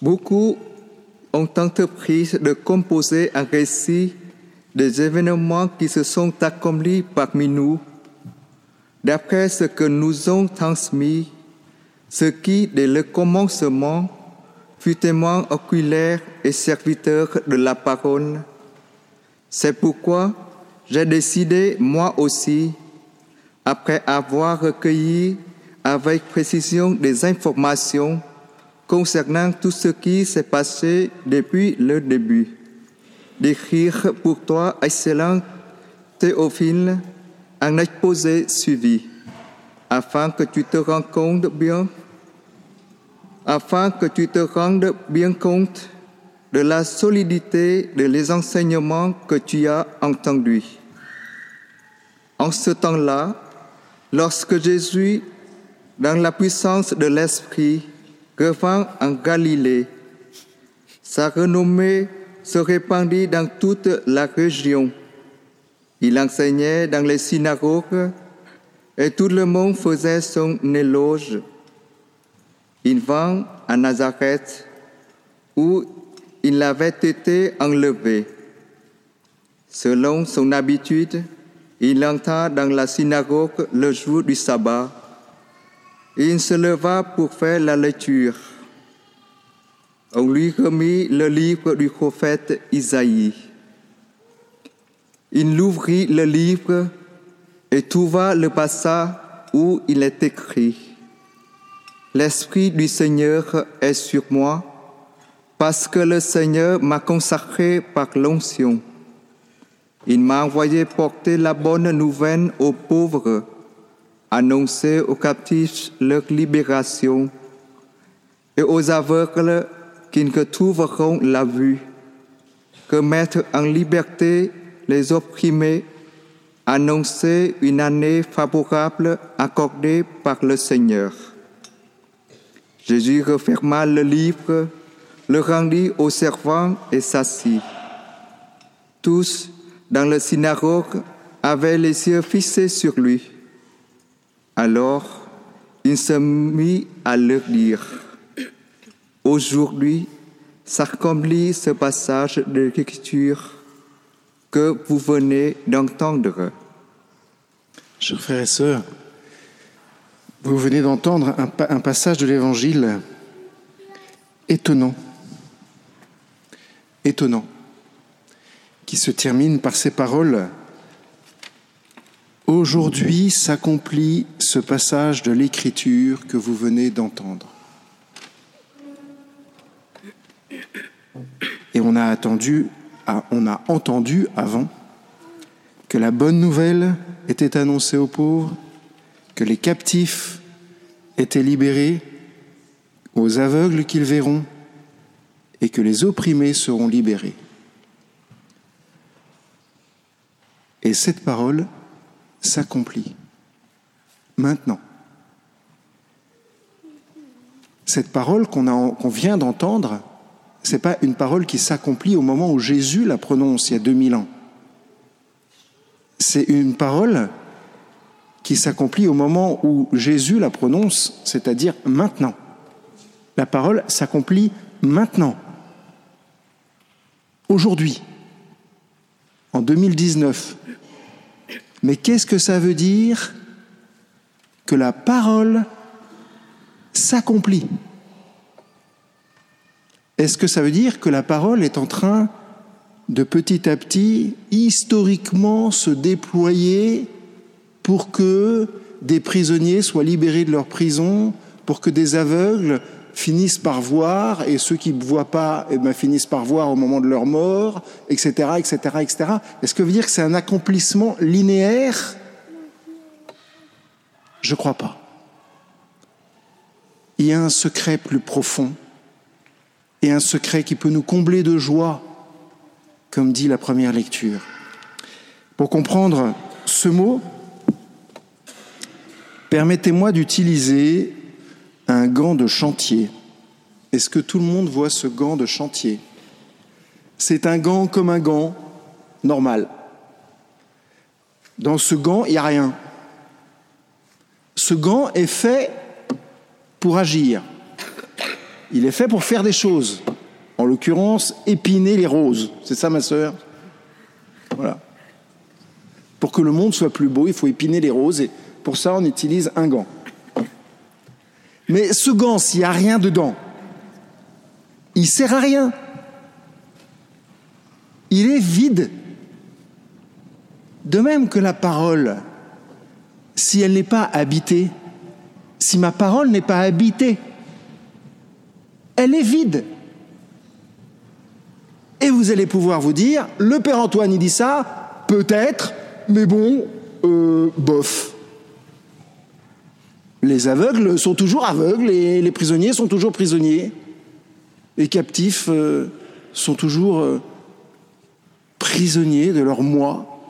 Beaucoup ont entrepris de composer un récit des événements qui se sont accomplis parmi nous, d'après ce que nous ont transmis, ce qui, dès le commencement, fut témoin oculaire et serviteur de la parole. C'est pourquoi j'ai décidé, moi aussi, après avoir recueilli avec précision des informations concernant tout ce qui s'est passé depuis le début, d'écrire pour toi, excellent Théophile, un exposé suivi, afin que tu te rendes compte bien, afin que tu te rendes bien compte de la solidité de les enseignements que tu as entendus. En ce temps-là, lorsque Jésus, dans la puissance de l'Esprit, revint en Galilée, sa renommée se répandit dans toute la région. Il enseignait dans les synagogues et tout le monde faisait son éloge. Il vint à Nazareth où il avait été enlevé. Selon son habitude, il entra dans la synagogue le jour du sabbat. Il se leva pour faire la lecture. On lui remit le livre du prophète Isaïe. Il ouvrit le livre et trouva le passage où il est écrit L'Esprit du Seigneur est sur moi parce que le Seigneur m'a consacré par l'onction. Il m'a envoyé porter la bonne nouvelle aux pauvres, annoncer aux captifs leur libération et aux aveugles qu'ils retrouveront la vue, remettre en liberté les opprimés, annoncer une année favorable accordée par le Seigneur. Jésus referma le livre, le rendit aux servants et s'assit. Tous dans le synagogue avaient les yeux fixés sur lui. Alors, il se mit à leur dire, Aujourd'hui s'accomplit ce passage de l'Écriture que vous venez d'entendre. Chers frères et sœurs, vous venez d'entendre un, un, passage de l'Évangile étonnant, étonnant, qui se termine par ces paroles. Aujourd'hui s'accomplit ce passage de l'Écriture que vous venez d'entendre. Et on a attendu, on a entendu avant que la bonne nouvelle était annoncée aux pauvres, que les captifs étaient libérés, aux aveugles qu'ils verront, et que les opprimés seront libérés. Et cette parole s'accomplit maintenant. Cette parole qu'on qu vient d'entendre, ce n'est pas une parole qui s'accomplit au moment où Jésus la prononce il y a 2000 ans. C'est une parole qui s'accomplit au moment où Jésus la prononce, c'est-à-dire maintenant. La parole s'accomplit maintenant, aujourd'hui, en 2019. Mais qu'est-ce que ça veut dire que la parole s'accomplit? Est-ce que ça veut dire que la parole est en train de petit à petit, historiquement, se déployer pour que des prisonniers soient libérés de leur prison, pour que des aveugles finissent par voir et ceux qui ne voient pas eh bien, finissent par voir au moment de leur mort, etc., etc., etc. Est-ce que veut dire que c'est un accomplissement linéaire? Je ne crois pas. Il y a un secret plus profond et un secret qui peut nous combler de joie, comme dit la première lecture. Pour comprendre ce mot, permettez-moi d'utiliser un gant de chantier. Est-ce que tout le monde voit ce gant de chantier? C'est un gant comme un gant normal. Dans ce gant, il n'y a rien. Ce gant est fait pour agir. Il est fait pour faire des choses. En l'occurrence, épiner les roses. C'est ça, ma sœur? Voilà. Pour que le monde soit plus beau, il faut épiner les roses et pour ça, on utilise un gant. Mais ce gant, s'il n'y a rien dedans, il sert à rien. Il est vide. De même que la parole, si elle n'est pas habitée, si ma parole n'est pas habitée, elle est vide. Et vous allez pouvoir vous dire, le Père Antoine, il dit ça, peut-être, mais bon, euh, bof. Les aveugles sont toujours aveugles et les prisonniers sont toujours prisonniers. Les captifs euh, sont toujours euh, prisonniers de leur moi.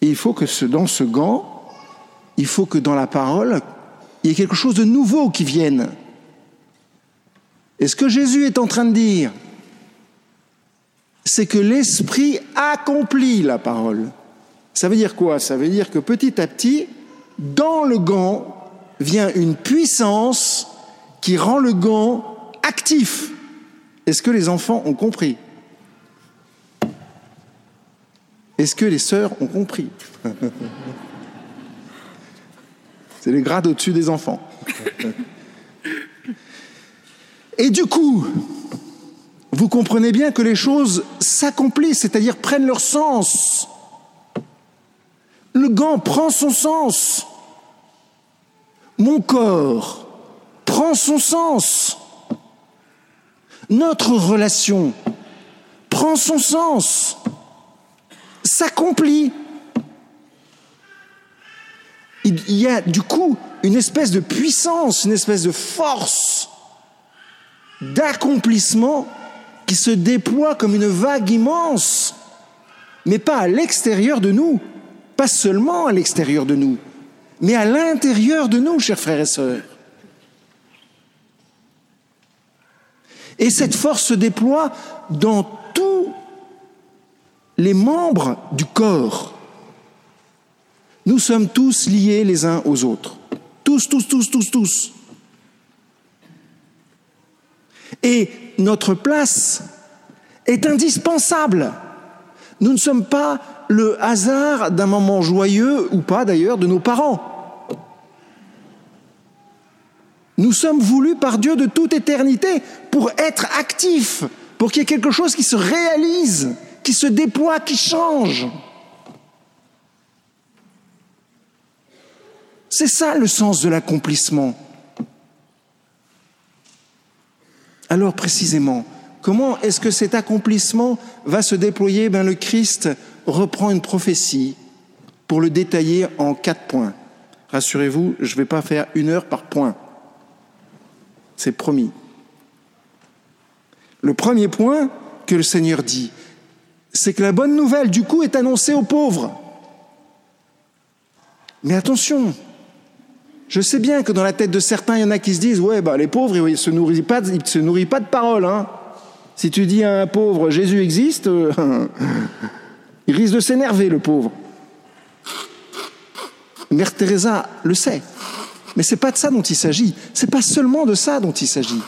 Et il faut que ce, dans ce gant, il faut que dans la parole, il y ait quelque chose de nouveau qui vienne. Et ce que Jésus est en train de dire, c'est que l'Esprit accomplit la parole. Ça veut dire quoi? Ça veut dire que petit à petit, dans le gant, vient une puissance qui rend le gant actif. Est-ce que les enfants ont compris? Est-ce que les sœurs ont compris? C'est les grades au-dessus des enfants. Et du coup, vous comprenez bien que les choses s'accomplissent, c'est-à-dire prennent leur sens. Gant prend son sens. Mon corps prend son sens. Notre relation prend son sens, s'accomplit. Il y a du coup une espèce de puissance, une espèce de force d'accomplissement qui se déploie comme une vague immense, mais pas à l'extérieur de nous, pas seulement à l'extérieur de nous, mais à l'intérieur de nous, chers frères et sœurs. Et cette force se déploie dans tous les membres du corps. Nous sommes tous liés les uns aux autres. Tous, tous, tous, tous, tous. Et notre place est indispensable. Nous ne sommes pas le hasard d'un moment joyeux, ou pas d'ailleurs, de nos parents. Nous sommes voulus par Dieu de toute éternité pour être actifs, pour qu'il y ait quelque chose qui se réalise, qui se déploie, qui change. C'est ça le sens de l'accomplissement. Alors précisément, comment est-ce que cet accomplissement va se déployer? Ben, Le Christ reprend une prophétie pour le détailler en quatre points. Rassurez-vous, je ne vais pas faire une heure par point. C'est promis. Le premier point que le Seigneur dit, c'est que la bonne nouvelle, du coup, est annoncée aux pauvres. Mais attention, je sais bien que dans la tête de certains, il y en a qui se disent Ouais, bah, les pauvres, ils ne se, nourrissent pas se nourrissent pas de paroles. Hein. Si tu dis à un pauvre Jésus existe, euh, il risque de s'énerver, le pauvre. Mère Teresa le sait. Mais ce n'est pas de ça dont il s'agit. Ce n'est pas seulement de ça dont il s'agit.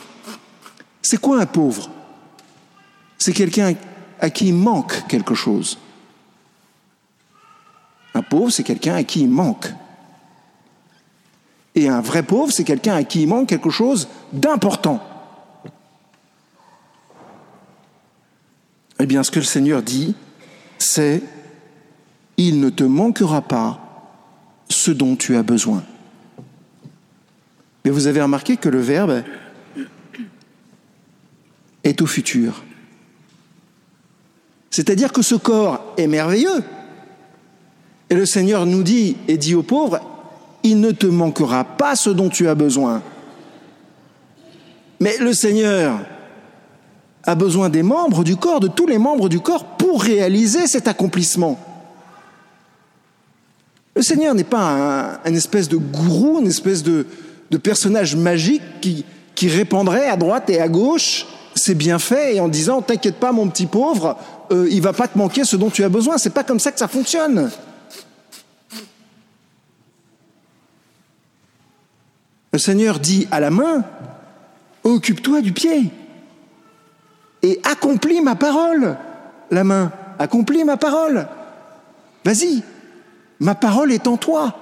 C'est quoi un pauvre? C'est quelqu'un à qui il manque quelque chose. Un pauvre, c'est quelqu'un à qui il manque et un vrai pauvre, c'est quelqu'un à qui il manque quelque chose d'important. Eh bien, ce que le Seigneur dit, c'est Il ne te manquera pas ce dont tu as besoin. Mais vous avez remarqué que le verbe est au futur. C'est-à-dire que ce corps est merveilleux. Et le Seigneur nous dit et dit aux pauvres, il ne te manquera pas ce dont tu as besoin. Mais le Seigneur a besoin des membres du corps, de tous les membres du corps, pour réaliser cet accomplissement. Le Seigneur n'est pas un, espèce de gourou, une espèce de, personnage magique qui, qui répandrait à droite et à gauche c'est bien fait et en disant t'inquiète pas mon petit pauvre, euh, il va pas te manquer ce dont tu as besoin. C'est pas comme ça que ça fonctionne. Le Seigneur dit à la main, occupe-toi du pied et accomplis ma parole. La main, accomplis ma parole. Vas-y, ma parole est en toi.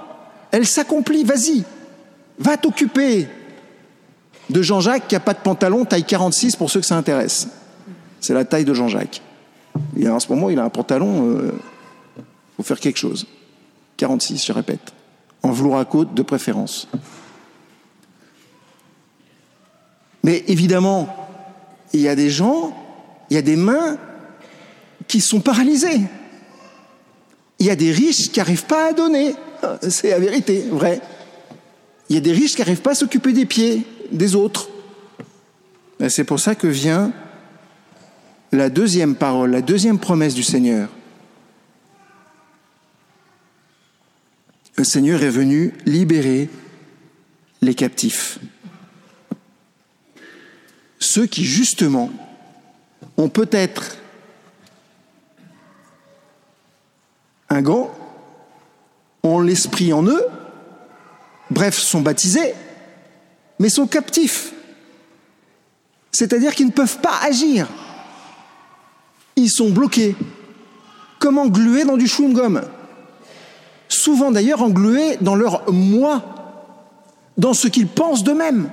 Elle s'accomplit, vas-y. Va t'occuper de Jean-Jacques qui n'a pas de pantalon, taille 46 pour ceux que ça intéresse. C'est la taille de Jean-Jacques. Et en ce moment, il a un pantalon, il euh, faut faire quelque chose. 46, je répète. En velours à côte de préférence. Mais évidemment, il y a des gens, il y a des mains qui sont paralysées. Il y a des riches qui n'arrivent pas à donner. C'est la vérité, vrai. Il y a des riches qui n'arrivent pas à s'occuper des pieds des autres. C'est pour ça que vient la deuxième parole, la deuxième promesse du Seigneur. Le Seigneur est venu libérer les captifs. Ceux qui, justement, ont peut-être un gant, ont l'esprit en eux, bref, sont baptisés, mais sont captifs. C'est-à-dire qu'ils ne peuvent pas agir. Ils sont bloqués, comme englués dans du chewing-gum. Souvent d'ailleurs englués dans leur moi, dans ce qu'ils pensent d'eux-mêmes.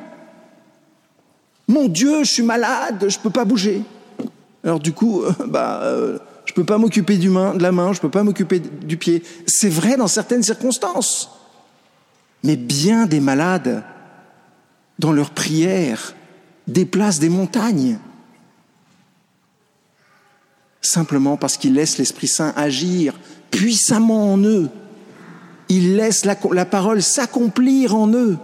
Mon Dieu, je suis malade, je ne peux pas bouger. Alors du coup, bah, euh, je ne peux pas m'occuper de la main, je ne peux pas m'occuper du pied. C'est vrai dans certaines circonstances. Mais bien des malades dans leurs prières, déplacent des montagnes. Simplement parce qu'ils laissent l'Esprit Saint agir puissamment en eux. Ils laissent la, la parole s'accomplir en eux.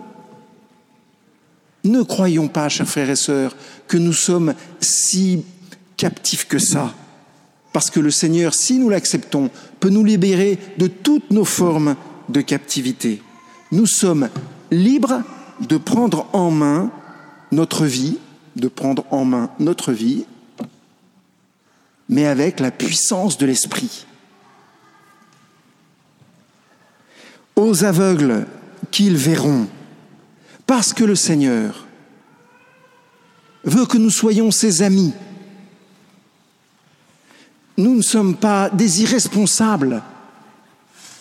Ne croyons pas, chers frères et sœurs, que nous sommes si captifs que ça. Parce que le Seigneur, si nous l'acceptons, peut nous libérer de toutes nos formes de captivité. Nous sommes libres de prendre en main notre vie, de prendre en main notre vie, mais avec la puissance de l'esprit. Aux aveugles qu'ils verront, parce que le Seigneur veut que nous soyons ses amis. Nous ne sommes pas des irresponsables.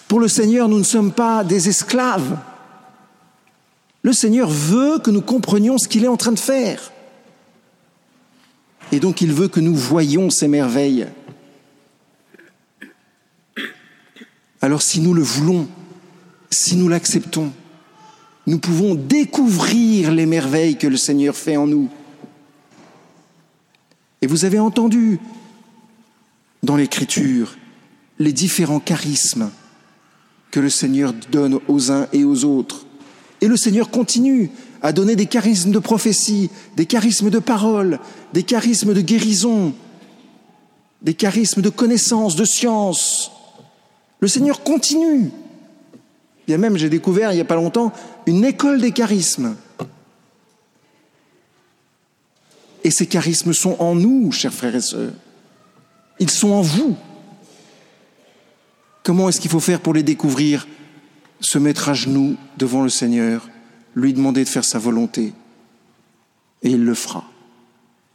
Pour le Seigneur, nous ne sommes pas des esclaves. Le Seigneur veut que nous comprenions ce qu'il est en train de faire. Et donc il veut que nous voyions ces merveilles. Alors si nous le voulons, si nous l'acceptons, nous pouvons découvrir les merveilles que le Seigneur fait en nous. Et vous avez entendu dans l'Écriture les différents charismes que le Seigneur donne aux uns et aux autres. Et le Seigneur continue à donner des charismes de prophétie, des charismes de parole, des charismes de guérison, des charismes de connaissance, de science. Le Seigneur continue. Bien même, j'ai découvert il n'y a pas longtemps une école des charismes. Et ces charismes sont en nous, chers frères et sœurs. Ils sont en vous. Comment est-ce qu'il faut faire pour les découvrir? Se mettre à genoux devant le Seigneur, lui demander de faire sa volonté. Et il le fera.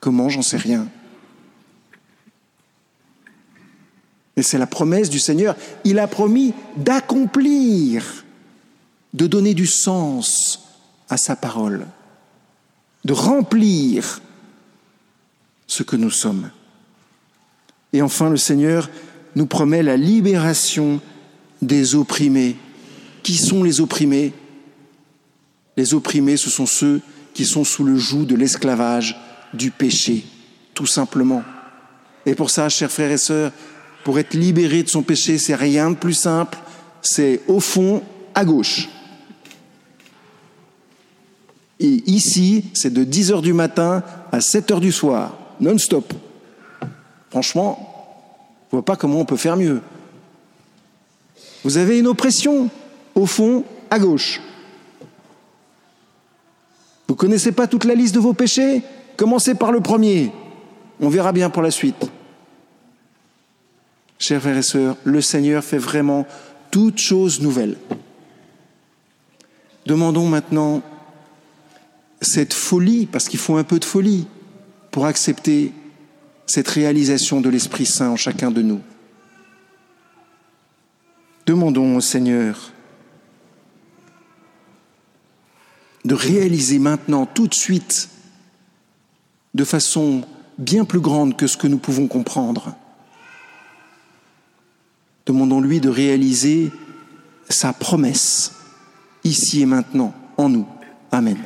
Comment, j'en sais rien. Et c'est la promesse du Seigneur. Il a promis d'accomplir, de donner du sens à sa parole, de remplir ce que nous sommes. Et enfin, le Seigneur nous promet la libération des opprimés qui sont les opprimés? Les opprimés, ce sont ceux qui sont sous le joug de l'esclavage, du péché, tout simplement. Et pour ça, chers frères et sœurs, pour être libéré de son péché, c'est rien de plus simple, c'est au fond, à gauche. Et ici, c'est de 10 heures du matin à 7 heures du soir, non-stop. Franchement, je ne vois pas comment on peut faire mieux. Vous avez une oppression, au fond, à gauche. Vous ne connaissez pas toute la liste de vos péchés? Commencez par le premier. On verra bien pour la suite. Chers frères et sœurs, le Seigneur fait vraiment toutes choses nouvelles. Demandons maintenant cette folie, parce qu'il faut un peu de folie pour accepter cette réalisation de l'Esprit Saint en chacun de nous. Demandons au Seigneur de réaliser maintenant, tout de suite, de façon bien plus grande que ce que nous pouvons comprendre. Demandons-lui de réaliser sa promesse, ici et maintenant, en nous. Amen.